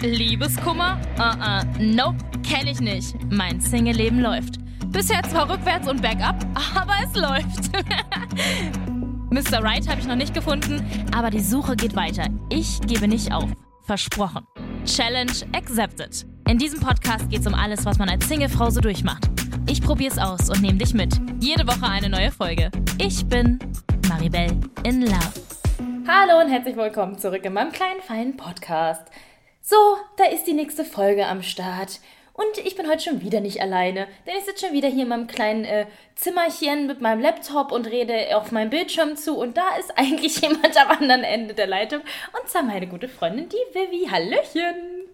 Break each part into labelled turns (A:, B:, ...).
A: Liebeskummer? Uh-uh, nope, kenn ich nicht. Mein Single-Leben läuft. Bisher zwar rückwärts und bergab, aber es läuft. Mr. Right habe ich noch nicht gefunden, aber die Suche geht weiter. Ich gebe nicht auf. Versprochen. Challenge accepted. In diesem Podcast geht es um alles, was man als Singlefrau so durchmacht. Ich probiere es aus und nehme dich mit. Jede Woche eine neue Folge. Ich bin Maribel in Love. Hallo und herzlich willkommen zurück in meinem kleinen, feinen Podcast. So, da ist die nächste Folge am Start. Und ich bin heute schon wieder nicht alleine, denn ich sitze schon wieder hier in meinem kleinen äh, Zimmerchen mit meinem Laptop und rede auf meinem Bildschirm zu. Und da ist eigentlich jemand am anderen Ende der Leitung. Und zwar meine gute Freundin, die Vivi. Hallöchen!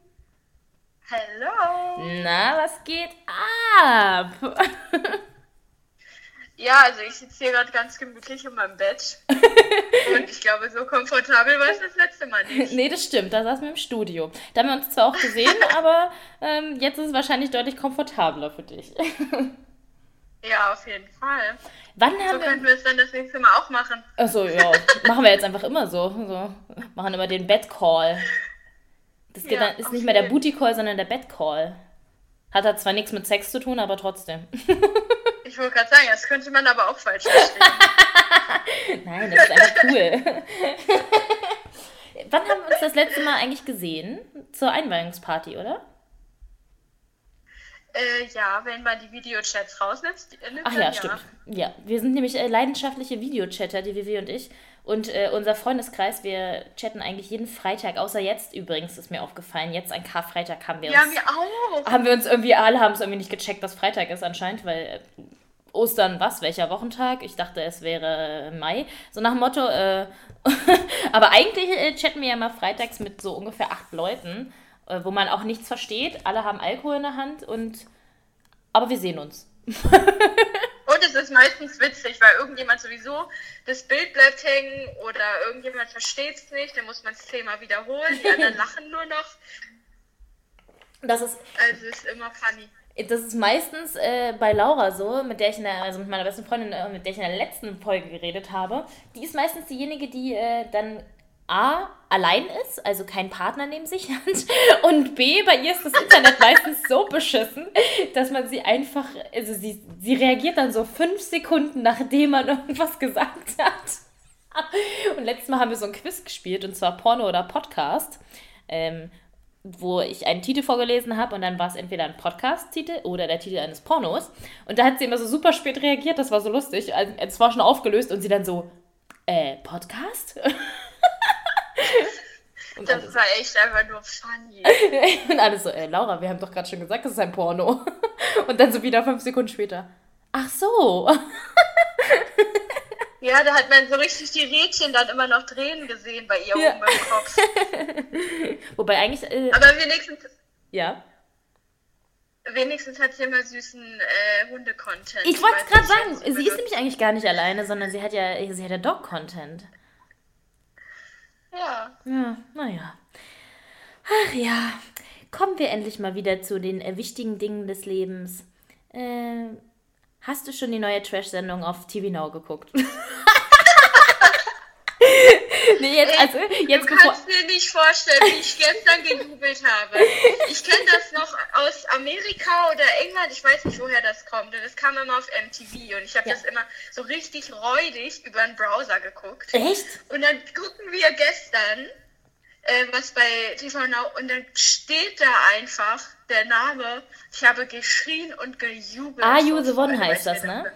B: Hallo!
A: Na, was geht ab?
B: Ja, also ich sitze hier gerade ganz gemütlich in meinem Bett. Und ich glaube, so komfortabel war es das letzte Mal nicht.
A: nee, das stimmt, da saßen wir im Studio. Da haben wir uns zwar auch gesehen, aber ähm, jetzt ist es wahrscheinlich deutlich komfortabler für dich.
B: Ja, auf jeden Fall.
A: Wann
B: So
A: haben
B: könnten
A: wir.
B: wir es dann das nächste Mal auch machen.
A: Achso, ja, machen wir jetzt einfach immer so. so. Machen immer den Bed-Call. Das
B: Ja,
A: dann, ist nicht mehr der. Booty-Call, sondern der Bed-Call. Hat halt zwar nichts mit Sex zu tun, aber trotzdem.
B: Ich wollte gerade sagen, das könnte man aber auch falsch verstehen.
A: Nein, das ist einfach cool. Wann haben wir uns das letzte Mal eigentlich gesehen? Zur Einweihungsparty, oder?
B: äh, ja, wenn man die Videochats rausnimmt, äh,
A: Ach
B: dann
A: ja, stimmt. Ja, wir sind nämlich äh, leidenschaftliche Videochatter, die Vivi und ich. Und äh, unser Freundeskreis, wir chatten eigentlich jeden Freitag, außer jetzt übrigens, ist mir aufgefallen. Jetzt an Karfreitag haben wir
B: Ja,
A: uns,
B: mir auch.
A: haben wir uns irgendwie, alle haben es irgendwie nicht gecheckt, dass Freitag ist anscheinend, weil äh, Ostern, was? Welcher Wochentag? Ich dachte, es wäre Mai. So nach dem Motto, äh, aber eigentlich äh, chatten wir ja mal freitags mit so ungefähr acht Leuten, äh, wo man auch nichts versteht. Alle haben Alkohol in der Hand und, aber wir sehen uns.
B: Und es ist meistens witzig, weil irgendjemand sowieso das Bild bleibt hängen oder irgendjemand versteht es nicht, dann muss man das Thema wiederholen, die anderen lachen nur noch.
A: Das ist
B: Also ist immer funny.
A: Das ist meistens äh, bei Laura so, mit der ich in der, also mit meiner besten Freundin, äh, mit der ich in der letzten Folge geredet habe. Die ist meistens diejenige, die äh, dann A, allein ist, also keinen Partner neben sich hat. Und B, bei ihr ist das Internet meistens so beschissen, dass man sie einfach, also sie, sie reagiert dann so fünf Sekunden, nachdem man irgendwas gesagt hat. Und letztes Mal haben wir so ein Quiz gespielt, und zwar Porno oder Podcast. Ähm, wo ich einen Titel vorgelesen habe und dann war es entweder ein Podcast-Titel oder der Titel eines Pornos. Und da hat sie immer so super spät reagiert, das war so lustig. Also, Es war schon aufgelöst und sie dann so, äh, Podcast? Und,
B: Das war echt einfach nur funny.
A: und alles so, äh, Laura, wir haben doch gerade schon gesagt, es ist ein Porno. Und dann so wieder fünf Sekunden später. Ach so.
B: Ja, da hat man so richtig die Rädchen dann immer noch drehen gesehen bei ihr
A: Ja.
B: oben im Kopf.
A: Wobei eigentlich, äh,
B: Aber wenigstens,
A: ja.
B: wenigstens hat sie immer süßen äh, Hunde-Content.
A: Ich wollte es gerade sagen, sie ist nämlich eigentlich gar nicht alleine, sondern sie hat ja, sie hat ja Dog-Content.
B: Ja.
A: Ja, naja. Ach ja, kommen wir endlich mal wieder zu den äh, wichtigen Dingen des Lebens. Äh, hast du schon die neue Trash-Sendung auf TV Now geguckt? nee, jetzt, also, jetzt
B: du kannst dir nicht vorstellen, wie ich gestern gejubelt habe. Ich kenne das noch aus Amerika oder England, ich weiß nicht, woher das kommt. Und es kam immer auf MTV und ich habe
A: Ja.
B: das immer so richtig räudig über einen Browser geguckt.
A: Echt?
B: Und dann gucken wir gestern, äh, was bei TV Now, und dann steht da einfach der Name. Ich habe geschrien und gejubelt.
A: Are You the One heißt das, ne?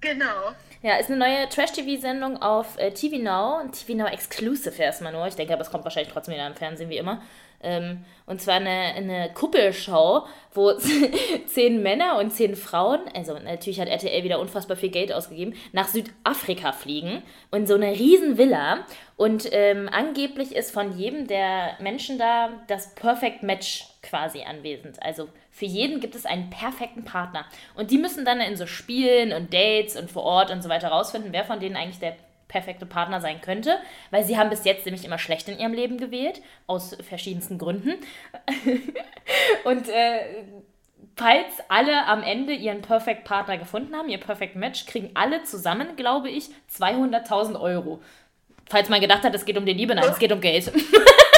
B: Genau.
A: Ja, ist eine neue Trash-TV-Sendung auf äh, TV Now. TV Now Exclusive erstmal nur. Ich denke, aber es kommt wahrscheinlich trotzdem wieder im Fernsehen, wie immer. Ähm, und zwar eine, eine Kuppelshow, wo zehn Männer und zehn Frauen, also natürlich hat RTL wieder unfassbar viel Geld ausgegeben, nach Südafrika fliegen. Und so eine riesen Villa. Und ähm, angeblich ist von jedem der Menschen da das Perfect Match quasi anwesend. Also für jeden gibt es einen perfekten Partner. Und die müssen dann in so Spielen und Dates und vor Ort und so weiter rausfinden, wer von denen eigentlich der perfekte Partner sein könnte, weil sie haben bis jetzt nämlich immer schlecht in ihrem Leben gewählt, aus verschiedensten Gründen. und äh, falls alle am Ende ihren Perfect Partner gefunden haben, ihr Perfect Match, kriegen alle zusammen, glaube ich, 200.000 Euro. Falls man gedacht hat, es geht um die Liebe, nein, es geht um Geld.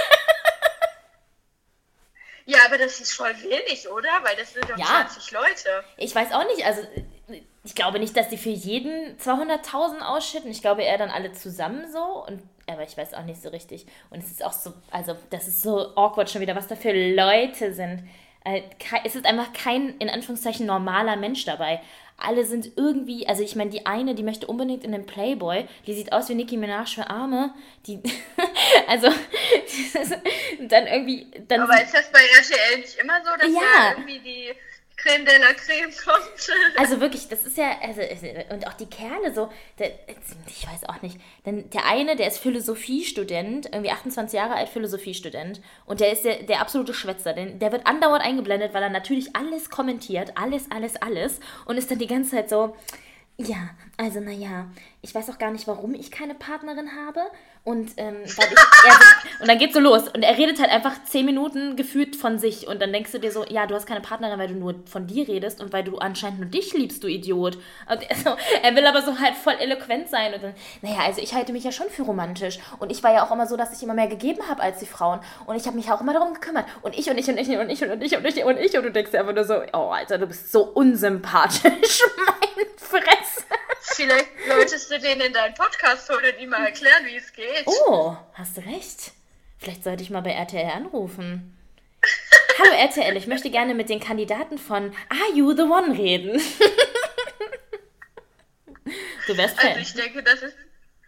B: Ja, aber das ist voll wenig, oder? Weil das sind doch
A: Ja.
B: 20 Leute.
A: Ich weiß auch nicht, also ich glaube nicht, dass die für jeden 200.000 ausschütten. Ich glaube eher dann alle zusammen so. Und, aber ich weiß auch nicht so richtig. Und es ist auch so, also das ist so awkward schon wieder, was da für Leute sind. Äh, Es ist einfach kein, in Anführungszeichen, normaler Mensch dabei. Alle sind irgendwie, also ich meine, die eine, die möchte unbedingt in den Playboy, die sieht aus wie Nicki Minaj für Arme. Die, also, dann irgendwie, dann
B: Aber ist das bei RTL nicht immer so, dass
A: Ja.
B: da irgendwie die Creme de la Creme kommt?
A: Also wirklich, das ist ja, also, und auch die Kerle so, der, ich weiß auch nicht, denn der eine, der ist Philosophiestudent, irgendwie 28 Jahre alt, Philosophiestudent, und der ist der, der absolute Schwätzer, denn der wird andauernd eingeblendet, weil er natürlich alles kommentiert, alles, alles, alles, und ist dann die ganze Zeit so, ja, also naja, ich weiß auch gar nicht, warum ich keine Partnerin habe. Und, ähm, weil ich, er, und dann geht's so los. Und er redet halt einfach zehn Minuten gefühlt von sich. Und dann denkst du dir so, ja, du hast keine Partnerin, weil du nur von dir redest und weil du anscheinend nur dich liebst, du Idiot. Und er, so, er will aber so halt voll eloquent sein. Und dann, naja, also ich halte mich ja schon für romantisch. Und ich war ja auch immer so, dass ich immer mehr gegeben habe als die Frauen. Und ich habe mich auch immer darum gekümmert. Und ich und ich und ich und ich und ich und ich und ich. Und du denkst dir einfach nur so, oh, Alter, du bist so unsympathisch. Meine Fresse.
B: Vielleicht solltest du den in deinen Podcast holen und ihm mal erklären, wie es geht.
A: Oh, hast du recht. Vielleicht sollte ich mal bei RTL anrufen. Hallo RTL, ich möchte gerne mit den Kandidaten von Are You the One reden. du wärst
B: Also
A: Fan.
B: ich denke, das ist.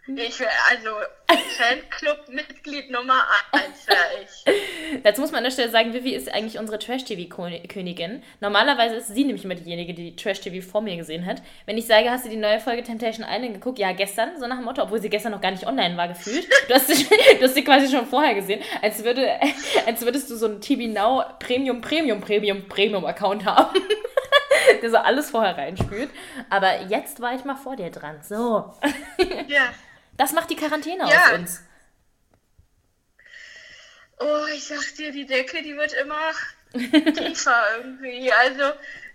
B: Ich wäre also Fanclub-Mitglied Nummer 1 wäre ich.
A: Dazu muss man an der Stelle sagen, Vivi ist eigentlich unsere Trash-TV-Königin. Normalerweise ist sie nämlich immer diejenige, die Trash-TV vor mir gesehen hat. Wenn ich sage, hast du die neue Folge Temptation Island geguckt? Ja, gestern, so nach dem Motto, obwohl sie gestern noch gar nicht online war, gefühlt. Du hast sie, du hast sie quasi schon vorher gesehen, als, würde, als würdest du so einen TV Now Premium, Premium, Premium, Premium-Account haben. Der so alles vorher reinspült. Aber jetzt war ich mal vor dir dran. So.
B: Ja.
A: Das macht die Quarantäne
B: Ja.
A: aus uns.
B: Oh, ich sag dir, die Decke, die wird immer tiefer irgendwie. Also,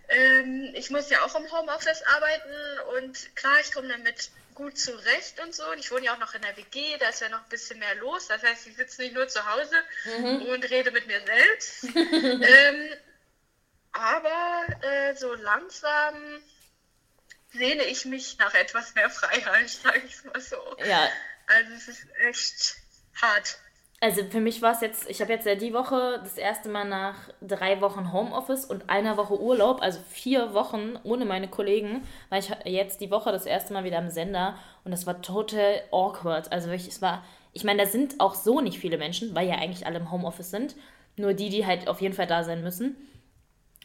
B: ähm, ich muss ja auch im Homeoffice arbeiten und klar, ich komme damit gut zurecht und so. Und ich wohne ja auch noch in der WG, da ist ja noch ein bisschen mehr los. Das heißt, ich sitze nicht nur zu Hause und rede mit mir selbst. ähm, aber äh, so langsam sehne ich mich nach etwas mehr Freiheit, sage ich mal so.
A: Ja,
B: Also es ist echt hart.
A: Also für mich war es jetzt, ich habe jetzt ja die Woche das erste Mal nach drei Wochen Homeoffice und einer Woche Urlaub, also vier Wochen ohne meine Kollegen, war ich jetzt die Woche das erste Mal wieder am Sender und das war total awkward. Also wirklich, es war, ich meine, da sind auch so nicht viele Menschen, weil ja eigentlich alle im Homeoffice sind, nur die, die halt auf jeden Fall da sein müssen.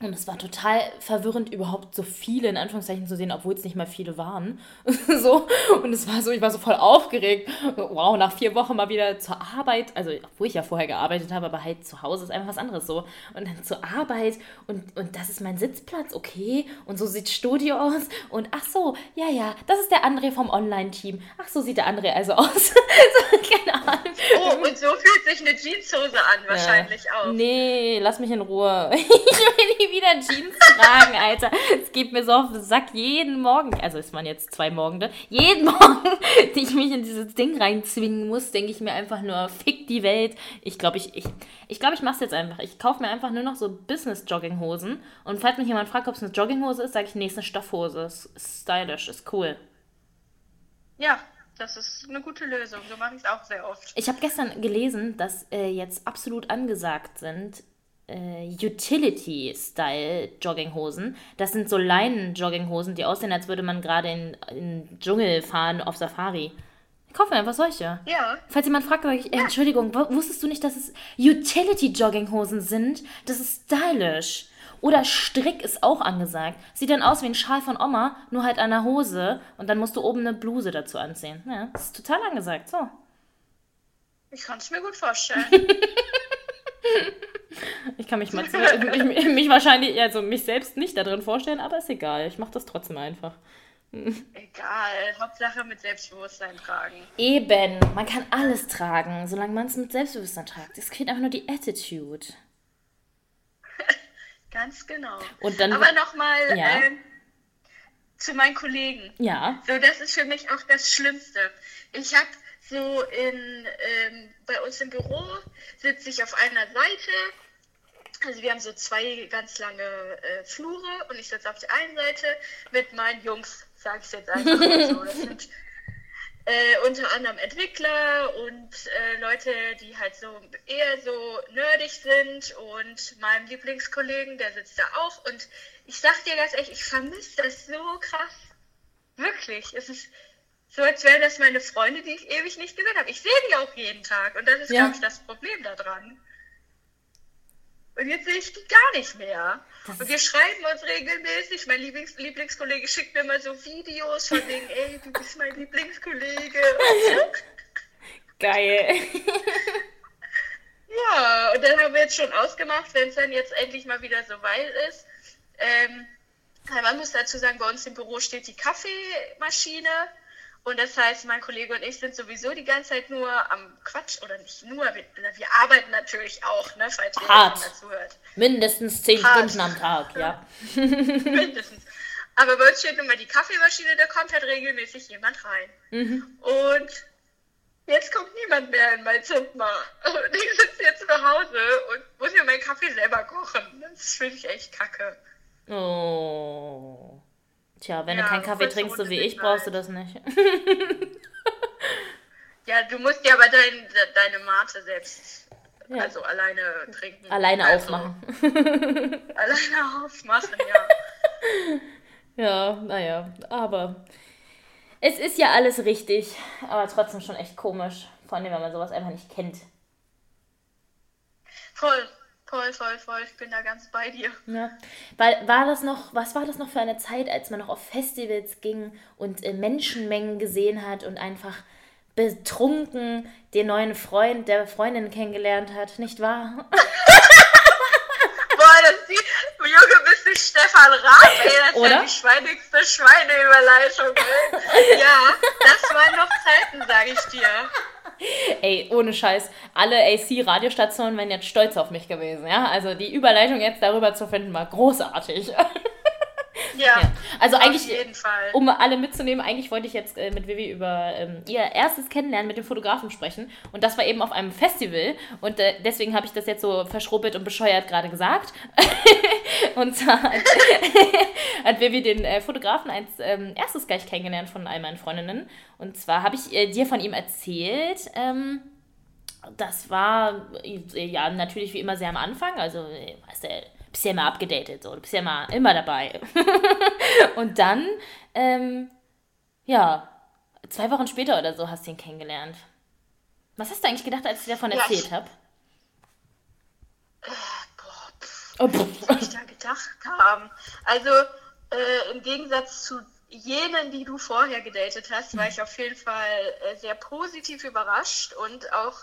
A: Und es war total verwirrend, überhaupt so viele in Anführungszeichen zu sehen, obwohl es nicht mal viele waren. so. Und es war so, ich war so voll aufgeregt. Wow, nach vier Wochen mal wieder zur Arbeit. Also, obwohl ich ja vorher gearbeitet habe, aber halt zu Hause ist einfach was anderes so. Und dann zur Arbeit und, und das ist mein Sitzplatz, okay. Und so sieht Studio aus. Und ach so, ja, ja, das ist der André vom Online-Team. Ach so sieht der André also aus. so, keine Ahnung.
B: Oh, und so fühlt sich eine Jeanshose an, wahrscheinlich auch.
A: Nee, lass mich in Ruhe. Ich will nie wieder Jeans tragen, Alter. Es geht mir so auf den Sack jeden Morgen. Also es waren jetzt zwei Morgende. Jeden Morgen, die ich mich in dieses Ding reinzwingen muss, denke ich mir einfach nur, fick die Welt. Ich glaube, ich, ich, ich, glaub, ich mache es jetzt einfach. Ich kaufe mir einfach nur noch so Business-Jogginghosen. Und falls mich jemand fragt, ob es eine Jogginghose ist, sage ich, nee, es ist eine Stoffhose. Ist ist stylisch, ist cool.
B: Ja, das ist eine gute Lösung. So mache ich es auch sehr oft.
A: Ich habe gestern gelesen, dass äh, jetzt absolut angesagt sind äh, Utility-Style-Jogginghosen. Das sind so Leinen-Jogginghosen, die aussehen, als würde man gerade in, in den Dschungel fahren auf Safari. Ich kaufe mir einfach solche.
B: Ja,
A: Falls jemand fragt, sage ich, äh, Entschuldigung, wusstest du nicht, dass es Utility-Jogginghosen sind? Das ist stylisch. Oder Strick ist auch angesagt. Sieht dann aus wie ein Schal von Oma, nur halt an der Hose und dann musst du oben eine Bluse dazu anziehen. Ja, das ist total angesagt. So.
B: ich kann es mir gut vorstellen.
A: Ich kann mich mal zu, mich, mich wahrscheinlich, also mich selbst nicht da drin vorstellen, aber ist egal. Ich mache das trotzdem einfach.
B: Egal, Hauptsache mit Selbstbewusstsein tragen.
A: Eben, man kann alles tragen, solange man es mit Selbstbewusstsein tragt. Es geht einfach nur die Attitude.
B: Ganz genau.
A: Und dann-
B: Aber nochmal
A: Ja.
B: ähm, zu meinen Kollegen.
A: Ja.
B: So, das ist für mich auch das Schlimmste. Ich habe so in, ähm, bei uns im Büro sitze ich auf einer Seite. Also wir haben so zwei ganz lange äh, Flure und ich sitze auf der einen Seite mit meinen Jungs, sage ich jetzt einfach mal so. Das sind äh, unter anderem Entwickler und äh, Leute, die halt so eher so nerdig sind und meinem Lieblingskollegen, der sitzt da auch und ich sag dir ganz ehrlich, ich vermisse das so krass. Wirklich. Es ist so, als wären das meine Freunde, die ich ewig nicht gesehen habe. Ich sehe die auch jeden Tag und das ist,
A: Ja.
B: glaube ich, das Problem daran. Und jetzt sehe ich die gar nicht mehr. Und wir schreiben uns regelmäßig. Mein Lieblings Lieblingskollege schickt mir mal so Videos von wegen, ey, du bist mein Lieblingskollege.
A: Geil.
B: Ja, und dann haben wir jetzt schon ausgemacht, wenn es dann jetzt endlich mal wieder so weit ist. Ähm, man muss dazu sagen, bei uns im Büro steht die Kaffeemaschine. Und das heißt, mein Kollege und ich sind sowieso die ganze Zeit nur am Quatsch. Oder nicht nur, wir, wir arbeiten natürlich auch, ne, falls jemand dazu hört.
A: Mindestens zehn
B: Hart.
A: Stunden am Tag, ja.
B: Mindestens. Aber bei uns steht nun mal die Kaffeemaschine, da kommt halt regelmäßig jemand rein.
A: Mhm.
B: Und jetzt kommt niemand mehr in mein Zimmer. Und ich sitze jetzt zu Hause und muss mir meinen Kaffee selber kochen. Das finde ich echt kacke.
A: Oh. Tja, wenn
B: Ja,
A: du keinen Kaffee trinkst, so wie ich, brauchst du das nicht.
B: Ja, du musst dir aber dein, deine Mate selbst,
A: Ja.
B: also alleine trinken.
A: Alleine
B: also,
A: aufmachen.
B: Alleine aufmachen, ja.
A: Ja, naja, aber es ist ja alles richtig, aber trotzdem schon echt komisch. Vor allem, wenn man sowas einfach nicht kennt.
B: Voll, voll, voll, voll. Ich bin da ganz bei dir.
A: Ja. Weil, war das noch, was war das noch für eine Zeit, als man noch auf Festivals ging und äh, Menschenmengen gesehen hat und einfach betrunken den neuen Freund der Freundin kennengelernt hat, nicht wahr?
B: Boah, das ist die, Junge, bist du Stefan Raab, ey, das ist
A: Oder?
B: ja die schweinigste Schweineüberleitung, ey. Ja, das waren noch Zeiten, sag ich dir.
A: Ey, ohne Scheiß, alle AC-Radiostationen wären jetzt stolz auf mich gewesen, ja? Also die Überleitung jetzt darüber zu finden, war großartig.
B: Ja,
A: Ja. Also
B: auf
A: eigentlich,
B: jeden Fall.
A: um alle mitzunehmen, eigentlich wollte ich jetzt äh, mit Vivi über ähm, ihr erstes Kennenlernen mit dem Fotografen sprechen. Und das war eben auf einem Festival. Und äh, deswegen habe ich das jetzt so verschrubbelt und bescheuert gerade gesagt. und zwar hat, hat Vivi den äh, Fotografen als ähm, erstes gleich kennengelernt von all meinen Freundinnen. Und zwar habe ich äh, dir von ihm erzählt. Ähm, das war äh, ja natürlich wie immer sehr am Anfang. Also, äh, weißt du, bist ja immer abgedatet, so. Du bist ja immer, immer dabei. Und dann, ähm, ja, zwei Wochen später oder so hast du ihn kennengelernt. Was hast du eigentlich gedacht, als ich dir davon
B: Ja,
A: erzählt habe?
B: Boah, pff,
A: Oh, pff.
B: was ich da gedacht haben. Also, äh, im Gegensatz zu jenen, die du vorher gedatet hast, war ich auf jeden Fall äh, sehr positiv überrascht und auch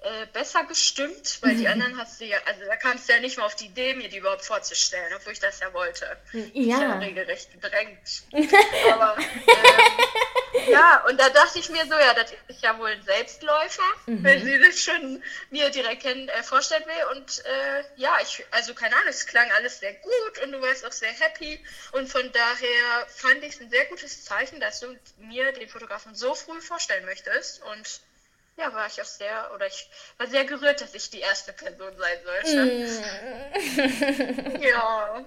B: äh, besser gestimmt, weil die anderen hast du ja, also da kamst du ja nicht mal auf die Idee, mir die überhaupt vorzustellen, obwohl ich das ja wollte. Ich
A: Ja.
B: ja regelrecht gedrängt. Aber ähm, ja, und da dachte ich mir so, ja, das ist ja wohl ein Selbstläufer, wenn sie das schon mir direkt kennen, äh, vorstellen will. Und äh, ja, ich, also keine Ahnung, es klang alles sehr gut und du warst auch sehr happy. Und von daher fand ich es ein sehr gutes Zeichen, dass du mir den Fotografen so früh vorstellen möchtest. Und ja, war ich auch sehr, oder ich war sehr gerührt, dass ich die erste Person sein sollte. Ja.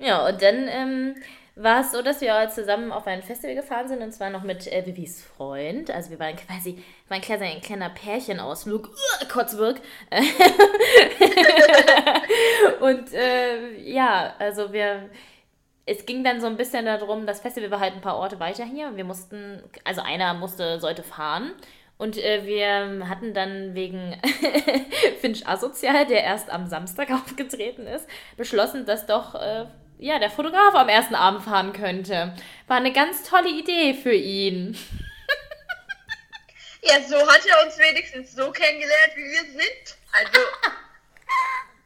A: Ja, und dann ähm, war es so, dass wir zusammen auf ein Festival gefahren sind und zwar noch mit äh, Vivis Freund. Also wir waren quasi, war ein kleiner, ein kleiner Pärchenausflug, uh, Kotzwirk. und äh, ja, also wir, es ging dann so ein bisschen darum, das Festival war halt ein paar Orte weiter hier. Wir mussten, also einer musste, sollte fahren. Und äh, wir hatten dann wegen Finch Asozial, der erst am Samstag aufgetreten ist, beschlossen, dass doch äh, ja, der Fotograf am ersten Abend fahren könnte. War eine ganz tolle Idee für ihn.
B: Ja, so hat er uns wenigstens so kennengelernt, wie wir sind. Also,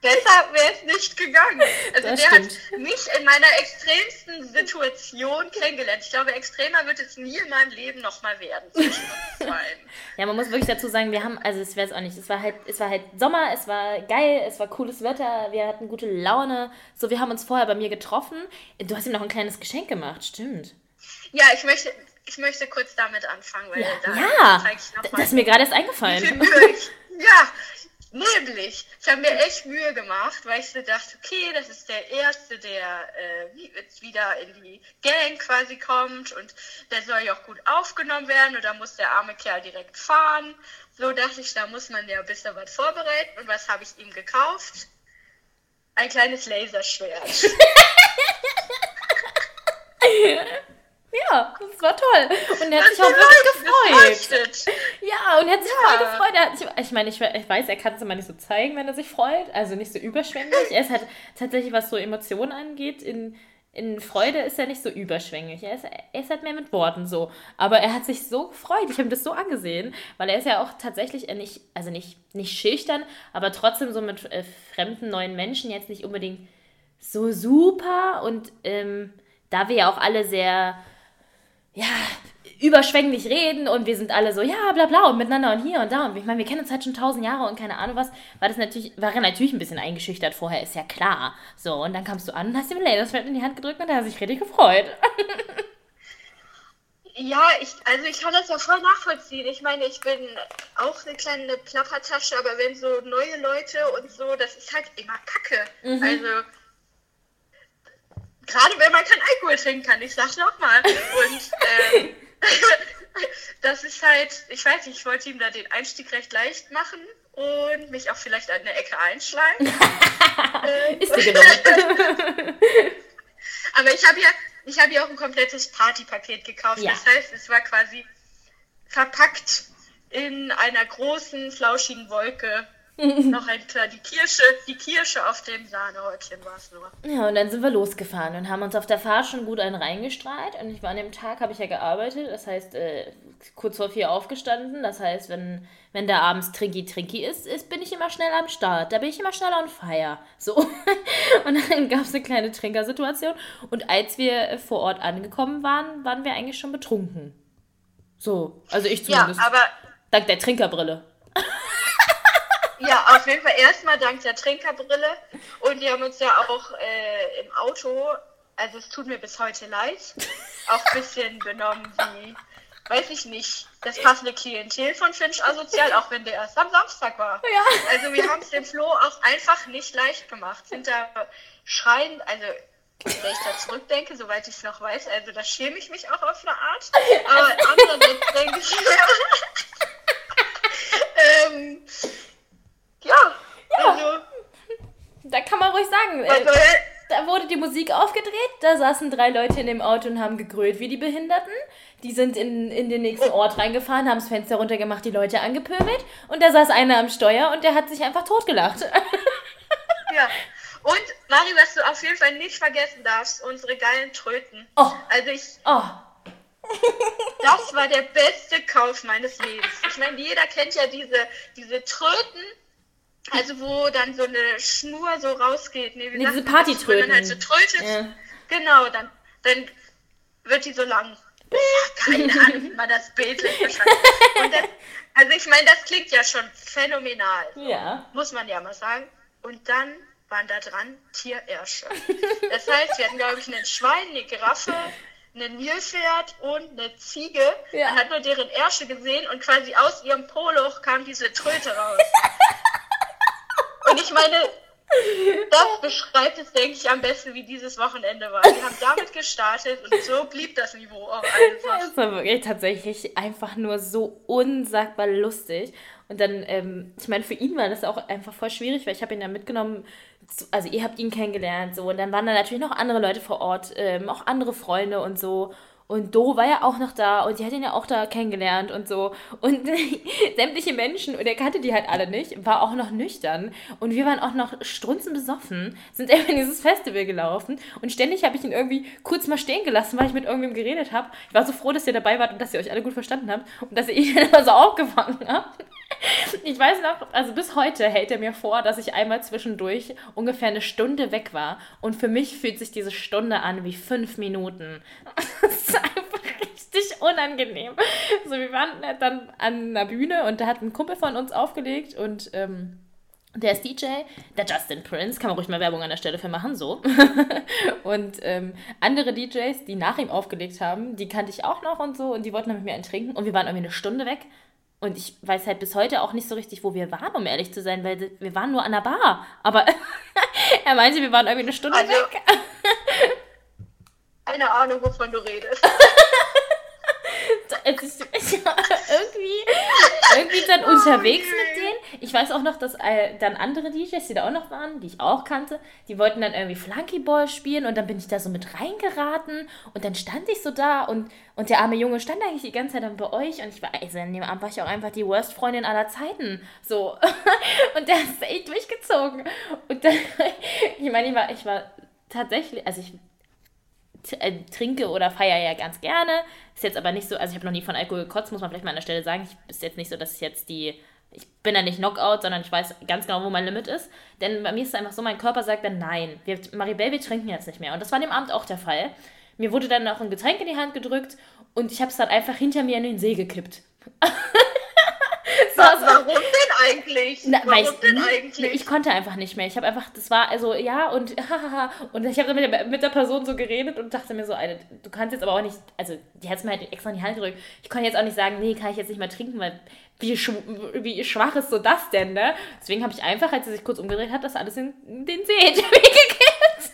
B: Besser wäre es nicht gegangen. Also das der stimmt. hat mich in meiner extremsten Situation kennengelernt. Ich glaube, extremer wird es nie in meinem Leben nochmal werden.
A: ja, man muss wirklich dazu sagen, wir haben, also es wäre es auch nicht, es war halt, es war halt Sommer, es war geil, es war cooles Wetter, wir hatten gute Laune. So, wir haben uns vorher bei mir getroffen. Du hast ihm noch ein kleines Geschenk gemacht, stimmt.
B: Ja, ich möchte, ich möchte kurz damit anfangen, weil
A: ja, da ja, das ist mir gerade erst eingefallen.
B: ja, Nämlich, ich habe mir echt Mühe gemacht, weil ich so dachte, okay, das ist der Erste, der äh, jetzt wieder in die Gang quasi kommt und der soll ja auch gut aufgenommen werden und da muss der arme Kerl direkt fahren. So dachte ich, da muss man ja ein bisschen was vorbereiten. Und was habe ich ihm gekauft? Ein kleines Laserschwert.
A: Ja, das war toll. Und er hat das sich auch wirklich gefreut. Ja, und er hat sich ja. voll gefreut. Er hat sich, ich meine, ich, ich weiß, er kann es immer nicht so zeigen, wenn er sich freut. Also nicht so überschwänglich. Er ist halt tatsächlich, was so Emotionen angeht, in, in Freude ist er nicht so überschwänglich. Er ist, er ist halt mehr mit Worten so. Aber er hat sich so gefreut. Ich habe das so angesehen, weil er ist ja auch tatsächlich nicht, also nicht, nicht schüchtern, aber trotzdem so mit äh, fremden neuen Menschen jetzt nicht unbedingt so super. Und ähm, da wir ja auch alle sehr ja, überschwänglich reden und wir sind alle so, ja, bla bla und miteinander und hier und da. Und ich meine, wir kennen uns halt schon tausend Jahre und keine Ahnung was, war das natürlich, war er natürlich ein bisschen eingeschüchtert vorher, ist ja klar. So, und dann kamst du an und hast ihm ein Laserschwert in die Hand gedrückt und er hat sich richtig gefreut.
B: Ja, ich, also ich kann das ja voll nachvollziehen. Ich meine, ich bin auch eine kleine Plappertasche, aber wenn so neue Leute und so, das ist halt immer Kacke. Mhm. Also gerade wenn man kein Alkohol trinken kann, ich sag's nochmal. Und ähm, das ist halt, ich weiß nicht, ich wollte ihm da den Einstieg recht leicht machen und mich auch vielleicht an der Ecke einschlagen. ist dir genommen. Aber ich habe ja, ich habe ja auch ein komplettes Partypaket gekauft. Ja. Das heißt, es war quasi verpackt in einer großen, flauschigen Wolke noch ein klar, die Kirsche, die Kirsche auf dem Sahnehäubchen war es nur.
A: Ja, und dann sind wir losgefahren und haben uns auf der Fahrt schon gut einen reingestrahlt. Und ich war an dem Tag, habe ich ja gearbeitet, das heißt, äh, kurz vor vier aufgestanden. Das heißt, wenn, wenn da abends Trinky Trinky ist, ist, bin ich immer schnell am Start. Da bin ich immer schnell on fire. So. und dann gab es eine kleine Trinkersituation. Und als wir vor Ort angekommen waren, waren wir eigentlich schon betrunken. So, also ich zumindest.
B: Ja, aber.
A: Dank der Trinkerbrille.
B: Ja, auf jeden Fall erstmal dank der Trinkerbrille. Und die haben uns ja auch äh, im Auto, also es tut mir bis heute leid, auch ein bisschen benommen wie, weiß ich nicht, das passende Klientel von Finch Asozial, auch wenn der erst am Samstag war. Ja. Also wir haben es dem Flo auch einfach nicht leicht gemacht. Sind da schreiend, also wenn ich da zurückdenke, soweit ich es noch weiß, also da schäme ich mich auch auf eine Art. Aber andererseits denke ich ähm, ja, ja. Also,
A: da kann man ruhig sagen. Also, da wurde die Musik aufgedreht, da saßen drei Leute in dem Auto und haben gegrölt wie die Behinderten. Die sind in, in den nächsten. Ort reingefahren, haben das Fenster runtergemacht, die Leute angepöbelt. Und da saß einer am Steuer und der hat sich einfach totgelacht.
B: Ja. Und, Mari, was du auf jeden Fall nicht vergessen darfst, unsere geilen Tröten. Oh. Also ich... Oh. Das war der beste Kauf meines Lebens. Ich meine, jeder kennt ja diese, diese Tröten, also wo dann so eine Schnur so rausgeht. Nee, wie
A: nee, diese Partytröten. Wenn man halt
B: so trötet. Ja. Genau, dann, dann wird die so lang. Keine Ahnung, wie man das bildlich beschreibt. also ich meine, das klingt ja schon phänomenal.
A: Ja.
B: Muss man ja mal sagen. Und dann waren da dran Tierärsche. Das heißt, wir hatten, glaube ich, ein Schwein, eine Giraffe, ein Nilpferd und eine Ziege. Ja. Man hat nur deren Ärsche gesehen und quasi aus ihrem Poloch kam diese Tröte raus. Und ich meine, das beschreibt es, denke ich, am besten, wie dieses Wochenende war. Wir haben damit gestartet und so blieb das Niveau auch einfach.
A: Das war wirklich tatsächlich einfach nur so unsagbar lustig. Und dann, ähm, ich meine, für ihn war das auch einfach voll schwierig, weil ich habe ihn ja mitgenommen, also ihr habt ihn kennengelernt, so. Und dann waren da natürlich noch andere Leute vor Ort, ähm, auch andere Freunde und so. Und Doro war ja auch noch da und sie hat ihn ja auch da kennengelernt und so. Und sämtliche Menschen, und er kannte die halt alle nicht, war auch noch nüchtern. Und wir waren auch noch strunzenbesoffen, sind eben in dieses Festival gelaufen. Und ständig habe ich ihn irgendwie kurz mal stehen gelassen, weil ich mit irgendwem geredet habe. Ich war so froh, dass ihr dabei wart und dass ihr euch alle gut verstanden habt und dass ihr ihn immer so aufgefangen habt. Ich weiß noch, also bis heute hält er mir vor, dass ich einmal zwischendurch ungefähr eine Stunde weg war. Und für mich fühlt sich diese Stunde an wie fünf Minuten. Das ist einfach richtig unangenehm. So, wir waren dann an einer Bühne und da hat ein Kumpel von uns aufgelegt und ähm, der ist DJ, der Justin Prince, kann man ruhig mal Werbung an der Stelle für machen, so. und ähm, andere DJs, die nach ihm aufgelegt haben, die kannte ich auch noch und so und die wollten dann mit mir einen trinken und wir waren irgendwie eine Stunde weg. Und ich weiß halt bis heute auch nicht so richtig, wo wir waren, um ehrlich zu sein, weil wir waren nur an der Bar. Aber er meinte, wir waren irgendwie eine Stunde also, weg.
B: keine Ahnung, wovon du redest.
A: ist, ja, irgendwie, irgendwie dann oh, unterwegs okay. mit denen. Ich weiß auch noch, dass äh, dann andere DJs, die da auch noch waren, die ich auch kannte, die wollten dann irgendwie Flunkyball spielen und dann bin ich da so mit reingeraten und dann stand ich so da und, und der arme Junge stand eigentlich die ganze Zeit dann bei euch und ich war, also in dem Abend war ich auch einfach die Worst-Freundin aller Zeiten. So. und der ist echt durchgezogen. Und dann, ich meine, ich war, ich war tatsächlich, also ich trinke oder feiere ja ganz gerne. Ist jetzt aber nicht so, also ich habe noch nie von Alkohol gekotzt, muss man vielleicht mal an der Stelle sagen. Ich ist jetzt nicht so, dass ich jetzt die, ich bin da nicht Knockout, sondern ich weiß ganz genau, wo mein Limit ist. Denn bei mir ist es einfach so, mein Körper sagt dann nein. Wir, Maribel, wir trinken jetzt nicht mehr. Und das war dem Abend auch der Fall. Mir wurde dann auch ein Getränk in die Hand gedrückt und ich habe es dann einfach hinter mir in den See gekippt.
B: so, Warum denn eigentlich?
A: Na, Warum ich, denn eigentlich? Ich konnte einfach nicht mehr. Ich habe einfach, das war also, ja, und und ich habe mit, der, mit der Person so geredet und dachte mir so, eine, du kannst jetzt aber auch nicht, also die hat es mir halt extra in die Hand gedrückt. Ich konnte jetzt auch nicht sagen, nee, kann ich jetzt nicht mehr trinken, weil wie, wie schwach ist so das denn, ne? Deswegen habe ich einfach, als sie sich kurz umgedreht hat, das alles in den See gekippt.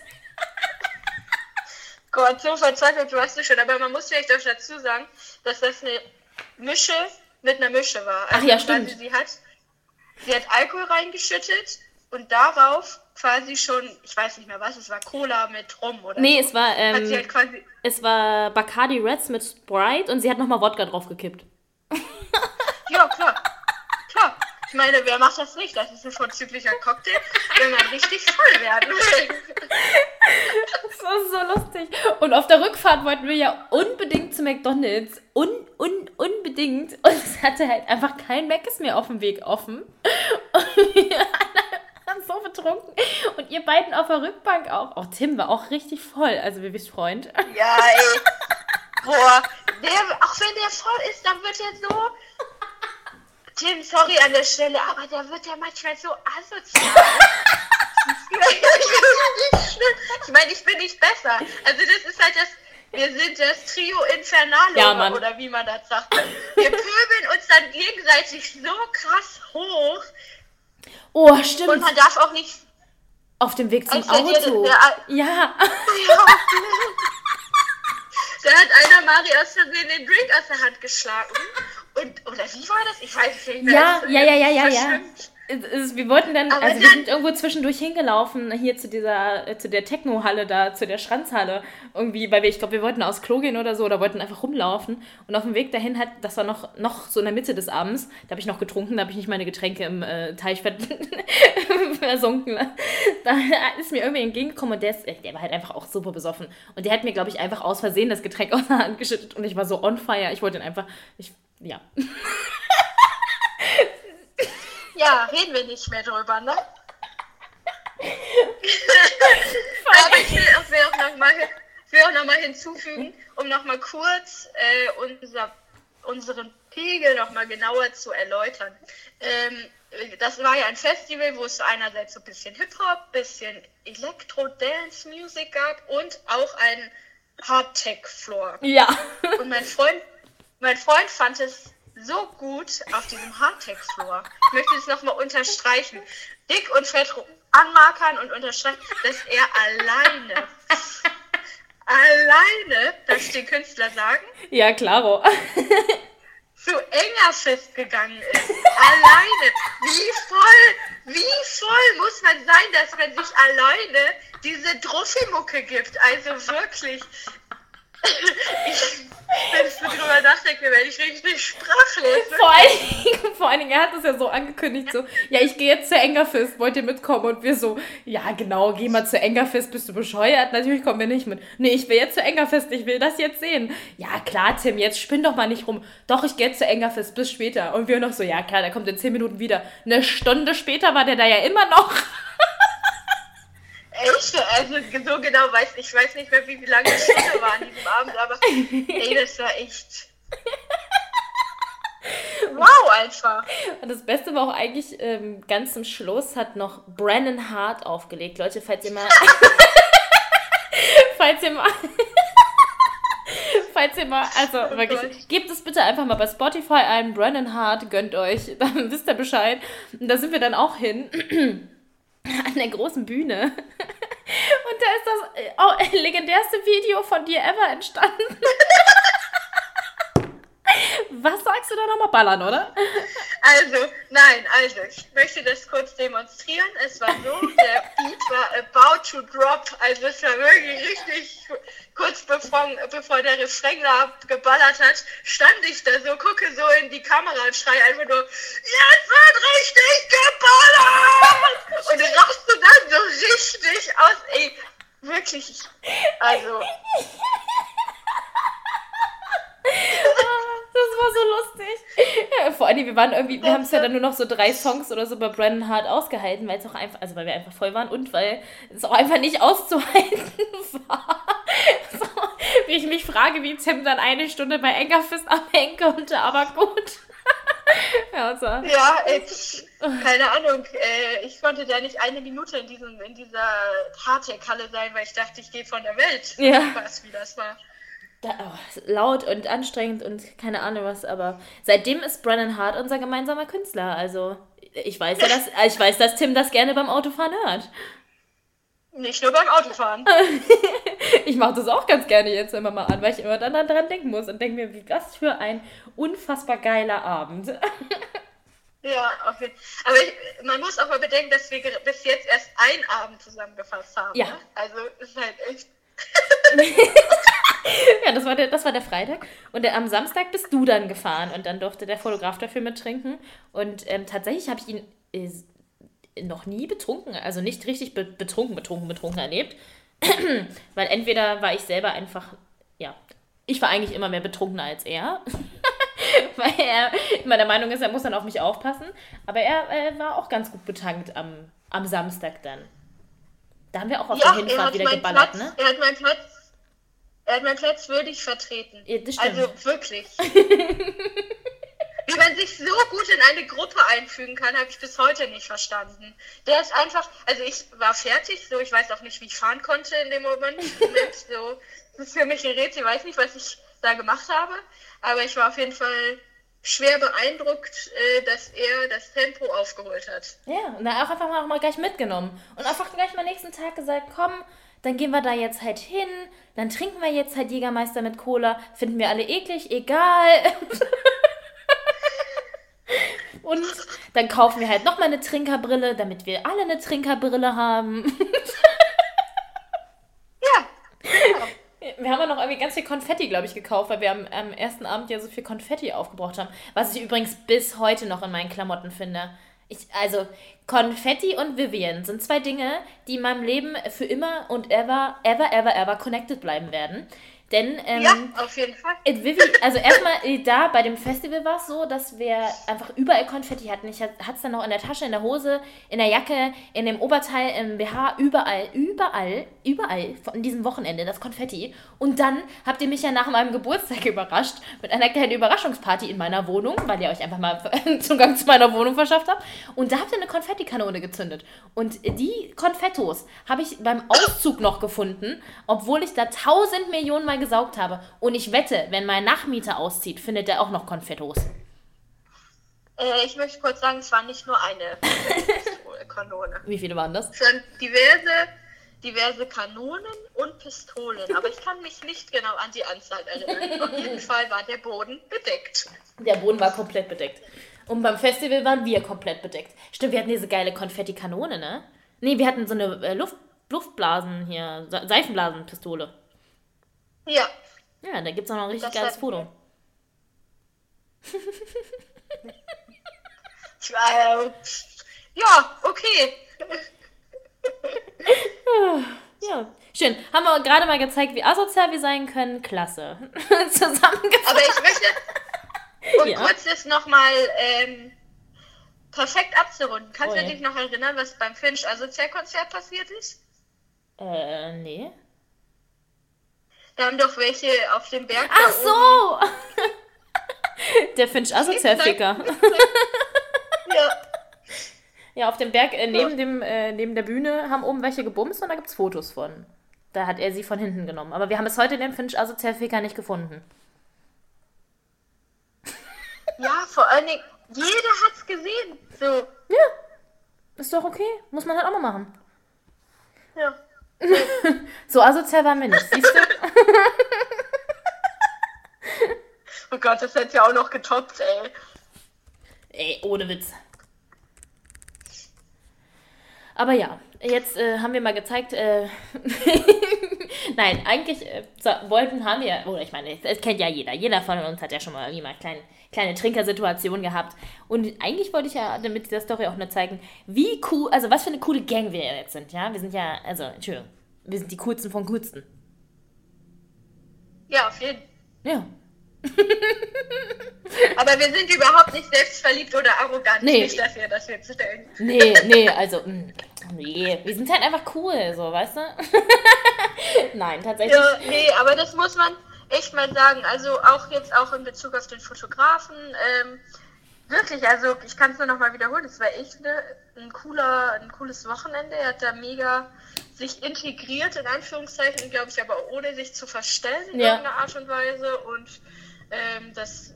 B: Gott, so verzweifelt warst du schon. Aber man muss vielleicht auch dazu sagen, dass das eine Mische mit einer Mische war.
A: Also Ach ja, stimmt.
B: Sie hat, sie hat Alkohol reingeschüttet und darauf quasi schon, ich weiß nicht mehr was, es war Cola mit Rum oder
A: Nee, so. es war, ähm, halt quasi, es war Bacardi Reds mit Sprite und sie hat nochmal Wodka draufgekippt.
B: Ja, klar. Ich meine, wer macht das nicht? Das ist ein vorzüglicher Cocktail, wenn man richtig voll werden will.
A: Das war so lustig. Und auf der Rückfahrt wollten wir ja unbedingt zu McDonalds. Un, un, unbedingt. Und es hatte halt einfach kein Mc's mehr auf dem Weg offen. Und wir waren so betrunken. Und ihr beiden auf der Rückbank auch. Auch Tim war auch richtig voll, also wie Freund.
B: Ja, ey. Boah, der, auch wenn der voll ist, dann wird er so Tim, sorry an der Stelle, aber der wird ja manchmal so asozial. ich meine, ich bin nicht besser. Also das ist halt das, wir sind das Trio Infernale
A: ja,
B: oder, wie man das sagt. Wir pöbeln uns dann gegenseitig so krass hoch.
A: Oh, stimmt.
B: Und man darf auch nicht...
A: Auf dem Weg zum Auto. Der, der, ja. ja.
B: Da hat einer Mari aus Versehen den Drink aus der Hand geschlagen. Und, oder wie war das? Ich weiß es nicht mehr.
A: Ja, ja, ja, ja, ja, ja. Wir wollten dann, Aber also dann, wir sind irgendwo zwischendurch hingelaufen, hier zu dieser, äh, zu der Techno-Halle da, zu der Schranzhalle. Irgendwie, weil wir, ich glaube, wir wollten aus Klo gehen oder so, oder wollten einfach rumlaufen. Und auf dem Weg dahin hat, das war noch, noch so in der Mitte des Abends, da habe ich noch getrunken, da habe ich nicht meine Getränke im äh, Teich versunken. Da ist mir irgendwie entgegengekommen und der, ist, der war halt einfach auch super besoffen. Und der hat mir, glaube ich, einfach aus Versehen das Getränk aus der Hand geschüttet und ich war so on fire. Ich wollte ihn einfach, ich, ja.
B: Ja, reden wir nicht mehr drüber, ne? Aber ich will auch, will auch nochmal noch hinzufügen, um nochmal kurz äh, unser, unseren Pegel nochmal genauer zu erläutern. Ähm, das war ja ein Festival, wo es einerseits so ein bisschen Hip-Hop, bisschen Elektro-Dance-Music gab und auch ein Hardtech-Floor.
A: Ja.
B: Und mein Freund, mein Freund fand es so gut auf diesem Hardtech-Floor. Ich möchte es nochmal unterstreichen. Dick und fett anmarkern und unterstreichen, dass er alleine, alleine, darf den Künstler sagen?
A: Ja, klaro.
B: zu enger festgegangen ist. alleine. Wie voll, wie voll muss man sein, dass man sich alleine diese Druffi-Mucke gibt? Also wirklich, ich, wenn ich so drüber nachdenke, werde ich richtig sprachlos.
A: Vor allen, Dingen, vor allen Dingen, er hat es ja so angekündigt, so, ja, ich gehe jetzt zur Engerfist, wollt ihr mitkommen? Und wir so, ja, genau, geh mal zur Engerfist, bist du bescheuert? Natürlich kommen wir nicht mit. Nee, ich will jetzt zur Engerfist, ich will das jetzt sehen. Ja, klar, Tim, jetzt spinn doch mal nicht rum. Doch, ich gehe jetzt zur Engerfist, bis später. Und wir noch so, ja, klar, der kommt in 10 Minuten wieder. Eine Stunde später war der da ja immer noch.
B: Also so genau weiß ich weiß nicht mehr, wie, wie lange die Stunde war an diesem Abend, aber ey, das war echt. Wow, einfach.
A: Und das Beste war auch eigentlich, ähm, ganz zum Schluss hat noch Brandon Hart aufgelegt. Leute, falls ihr mal. falls ihr mal. falls ihr mal, also
B: Oh
A: wirklich,
B: Gott.
A: gebt es bitte einfach mal bei Spotify ein, Brandon Hart, gönnt euch, dann wisst ihr Bescheid. Und da sind wir dann auch hin, an der großen Bühne. Und da ist das oh, legendärste Video von dir ever entstanden. Was sagst du da nochmal? Ballern, oder?
B: Also, nein, also, ich möchte das kurz demonstrieren. Es war so, der Beat war about to drop. Also, es war wirklich richtig kurz bevor, bevor der Refrain da geballert hat, stand ich da so, gucke so in die Kamera und schreie einfach nur, jetzt wird richtig geballert! Und raste dann so richtig aus, ey, wirklich, ich- also,
A: Das war so lustig. Ja, vor allem, wir waren irgendwie, wir haben es ja dann nur noch so drei Songs oder so bei Brandon Hart ausgehalten, weil es auch einfach, also weil wir einfach voll waren und weil es auch einfach nicht auszuhalten war. So, wie ich mich frage, wie Tim dann eine Stunde bei Engerfist abhängen konnte, aber gut. Ja, so.
B: Ja, ey, keine Ahnung. Äh, ich konnte da nicht eine Minute in, diesem, in dieser Hardtech-Halle sein, weil ich dachte, ich gehe von der Welt.
A: Ja.
B: Was, wie das war.
A: Da, oh, laut und anstrengend und keine Ahnung was, aber seitdem ist Brandon Hart unser gemeinsamer Künstler. Also ich weiß ja, dass ich weiß, dass Tim das gerne beim Autofahren hört.
B: Nicht nur beim Autofahren.
A: Ich mache das auch ganz gerne jetzt immer mal an, weil ich immer dann daran denken muss und denke mir, wie was für ein unfassbar geiler Abend.
B: Ja, Fall. Aber ich, man muss auch mal bedenken, dass wir bis jetzt erst einen Abend zusammengefasst haben.
A: Ja.
B: Ne? Also ist halt echt.
A: Ja, das war der, das war der Freitag. Und der, am Samstag bist du dann gefahren und dann durfte der Fotograf dafür mittrinken. Und ähm, tatsächlich habe ich ihn äh, noch nie betrunken, also nicht richtig be betrunken, betrunken, betrunken erlebt. Weil entweder war ich selber einfach, ja, ich war eigentlich immer mehr betrunkener als er. Weil er immer der Meinung ist, er muss dann auf mich aufpassen. Aber er äh, war auch ganz gut betankt am, am Samstag dann. Da haben wir auch auf
B: Ja,
A: der
B: er
A: Hinfahrt wieder geballert,
B: Platz,
A: ne?
B: er hat meinen Platz. Er hat meinen Platz würdig vertreten.
A: Ja.
B: Also wirklich. Wie man sich so gut in eine Gruppe einfügen kann, habe ich bis heute nicht verstanden. Der ist einfach, also ich war fertig, so ich weiß auch nicht, wie ich fahren konnte in dem Moment. So, das ist für mich ein Rätsel, ich weiß nicht, was ich da gemacht habe, aber ich war auf jeden Fall schwer beeindruckt, äh, dass er das Tempo aufgeholt hat.
A: Ja, und dann auch einfach mal, auch mal gleich mitgenommen. Und einfach gleich mal nächsten Tag gesagt, komm, dann gehen wir da jetzt halt hin, dann trinken wir jetzt halt Jägermeister mit Cola, finden wir alle eklig, egal. Und dann kaufen wir halt nochmal eine Trinkerbrille, damit wir alle eine Trinkerbrille haben.
B: Ja,
A: Wir haben ja noch irgendwie ganz viel Konfetti, glaube ich, gekauft, weil wir am, am ersten Abend ja so viel Konfetti aufgebraucht haben. Was ich übrigens bis heute noch in meinen Klamotten finde. Ich, also, Konfetti und Vivian sind zwei Dinge, die in meinem Leben für immer und ever, ever, ever, ever connected bleiben werden. Denn, ähm,
B: ja, auf jeden Fall.
A: äh, Vivi, also erstmal äh, da bei dem Festival war es so, dass wir einfach überall Konfetti hatten. Ich hatte es dann noch in der Tasche, in der Hose, in der Jacke, in dem Oberteil, im BH, überall, überall, überall von diesem Wochenende das Konfetti. Und dann habt ihr mich ja nach meinem Geburtstag überrascht mit einer kleinen Überraschungsparty in meiner Wohnung, weil ihr euch einfach mal Zugang zu meiner Wohnung verschafft habt. Und da habt ihr eine Konfettikanone gezündet. Und die Konfettos habe ich beim Auszug noch gefunden, obwohl ich da tausend Millionen Mal gesaugt habe. Und ich wette, wenn mein Nachmieter auszieht, findet er auch noch Konfettos.
B: Äh, ich möchte kurz sagen, es war nicht nur eine Kanone.
A: Wie viele waren das?
B: Es waren diverse, diverse Kanonen und Pistolen, aber ich kann mich nicht genau an die Anzahl erinnern. Auf jeden Fall war der Boden bedeckt.
A: Der Boden war komplett bedeckt. Und beim Festival waren wir komplett bedeckt. Stimmt, wir hatten diese geile Konfettikanone, ne? Nee, wir hatten so eine äh, Luft, Luftblasen hier, Se Seifenblasenpistole.
B: Ja,
A: Ja, da gibt es auch noch ein richtig
B: Das
A: geiles Foto.
B: Ich war, äh, ja, okay.
A: Ja, schön. Haben wir gerade mal gezeigt, wie asozial wir sein können. Klasse. Zusammengefasst.
B: Aber ich möchte, um
A: Ja.
B: kurz das nochmal ähm, perfekt abzurunden. Kannst
A: Oh
B: du dich noch erinnern, was beim Finch Asozial-Konzert passiert ist?
A: Äh, nee.
B: Da haben doch welche auf dem Berg.
A: Ach so! Der Finch Asozialficker.
B: Ja.
A: Ja, auf dem Berg äh, neben, dem, äh, neben der Bühne haben oben welche gebumst und da gibt's Fotos von. Da hat er sie von hinten genommen. Aber wir haben bis heute den Finch Asozialficker nicht gefunden.
B: ja, vor allen Dingen, jeder hat's gesehen. So,
A: Ja. Ist doch okay. Muss man halt auch mal machen.
B: ja.
A: So asozial waren wir nicht, siehst du?
B: Oh Gott, das hätte ja auch noch getoppt, ey.
A: Ey, ohne Witz. Aber ja, jetzt äh, haben wir mal gezeigt, äh, nein, eigentlich äh, so, wollten, haben wir, oder ich meine, es kennt ja jeder, jeder von uns hat ja schon mal irgendwie mal kleine, kleine Trinkersituation gehabt. Und eigentlich wollte ich ja mit dieser Story auch nur zeigen, wie cool, also was für eine coole Gang wir jetzt sind, ja? Wir sind ja, also, Entschuldigung, wir sind die coolsten von coolsten.
B: Ja, auf jeden Fall.
A: Ja.
B: Aber wir sind überhaupt nicht selbstverliebt oder arrogant.
A: Nee.
B: Nicht dafür, dass wir denken.
A: Nee, nee, also, mh, nee, wir sind halt einfach cool, so, weißt du? Nein, tatsächlich.
B: Ja, nee, aber das muss man echt mal sagen. Also auch jetzt auch in Bezug auf den Fotografen. Ähm, wirklich, also ich kann es nur noch mal wiederholen. Es war echt ne, ein cooler, ein cooles Wochenende. Er hat da mega sich integriert, in Anführungszeichen, glaube ich, aber ohne sich zu verstellen in
A: Ja.
B: irgendeiner Art und Weise. Und ähm, das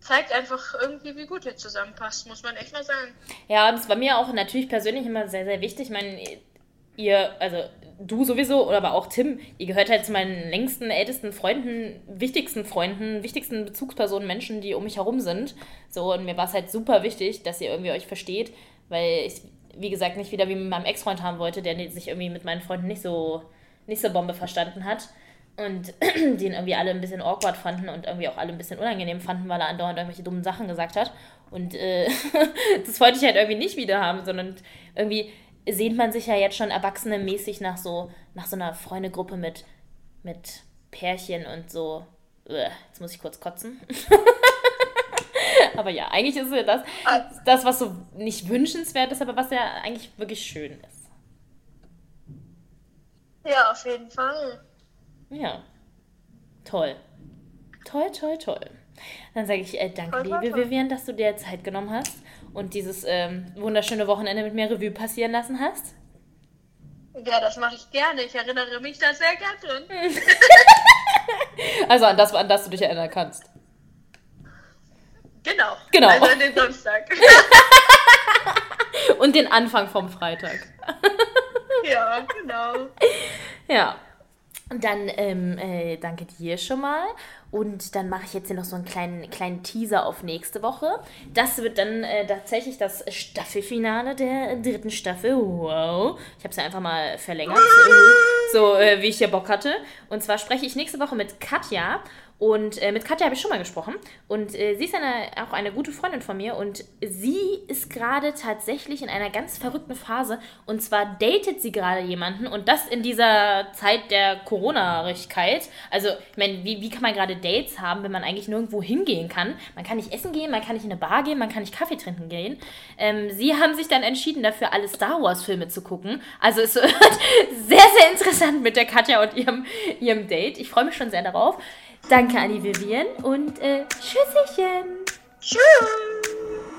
B: zeigt einfach irgendwie, wie gut ihr zusammenpasst, muss man echt mal sagen.
A: Ja, das war mir auch natürlich persönlich immer sehr, sehr wichtig. Ich meine, ihr, also du sowieso, oder aber auch Tim, ihr gehört halt zu meinen längsten, ältesten Freunden, wichtigsten Freunden, wichtigsten Bezugspersonen, Menschen, die um mich herum sind. So, und mir war es halt super wichtig, dass ihr irgendwie euch versteht, weil ich, wie gesagt, nicht wieder wie mit meinem Ex-Freund haben wollte, der sich irgendwie mit meinen Freunden nicht so, nicht so Bombe verstanden hat. Und den irgendwie alle ein bisschen awkward fanden und irgendwie auch alle ein bisschen unangenehm fanden, weil er andauernd irgendwelche dummen Sachen gesagt hat. Und äh, das wollte ich halt irgendwie nicht wieder haben, sondern irgendwie sehnt man sich ja jetzt schon erwachsenemäßig nach so, nach so einer Freundegruppe mit, mit Pärchen und so. Jetzt muss ich kurz kotzen. aber ja, eigentlich ist ja das, das, was so nicht wünschenswert ist, aber was ja eigentlich wirklich schön ist.
B: Ja, auf jeden Fall.
A: Ja. Toll. Toll, toll, toll. Dann sage ich äh, danke,
B: Toll, toll,
A: liebe
B: toll.
A: Vivian, dass du dir Zeit genommen hast und dieses ähm, wunderschöne Wochenende mit mir Revue passieren lassen hast.
B: Ja, das mache ich gerne. Ich erinnere mich da sehr gern drin.
A: Also an das, an das du dich erinnern kannst.
B: Genau.
A: Genau.
B: Also an den Samstag.
A: Und den Anfang vom Freitag.
B: ja, genau.
A: Ja. Und dann ähm, äh, danke dir schon mal. Und dann mache ich jetzt hier noch so einen kleinen, kleinen Teaser auf nächste Woche. Das wird dann äh, tatsächlich das Staffelfinale der dritten Staffel. Wow. Ich habe es ja einfach mal verlängert, so äh, wie ich hier Bock hatte. Und zwar spreche ich nächste Woche mit Katja. Und äh, mit Katja habe ich schon mal gesprochen. Und äh, sie ist eine, auch eine gute Freundin von mir. Und sie ist gerade tatsächlich in einer ganz verrückten Phase. Und zwar datet sie gerade jemanden. Und das in dieser Zeit der Corona-Rigkeit. Also, ich meine, wie, wie kann man gerade Dates haben, wenn man eigentlich nirgendwo hingehen kann? Man kann nicht essen gehen, man kann nicht in eine Bar gehen, man kann nicht Kaffee trinken gehen. Ähm, sie haben sich dann entschieden, dafür alle Star Wars-Filme zu gucken. Also, es wird sehr, sehr interessant mit der Katja und ihrem, ihrem Date. Ich freue mich schon sehr darauf. Danke an die Vivian und äh, Tschüsschen.
B: Tschüss.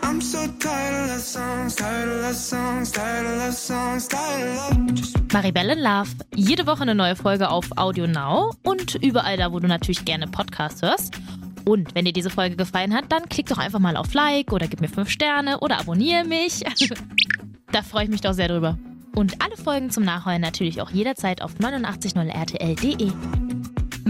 C: I'm so tired of love songs, tired of love songs, tired of love songs, tired of love. Just
A: Maribel in Love. Jede Woche eine neue Folge auf Audio Now und überall da, wo du natürlich gerne Podcasts hörst. Und wenn dir diese Folge gefallen hat, dann klick doch einfach mal auf Like oder gib mir 5 Sterne oder abonniere mich. da freue ich mich doch sehr drüber. Und alle Folgen zum Nachhören natürlich auch jederzeit auf 890rtl.de.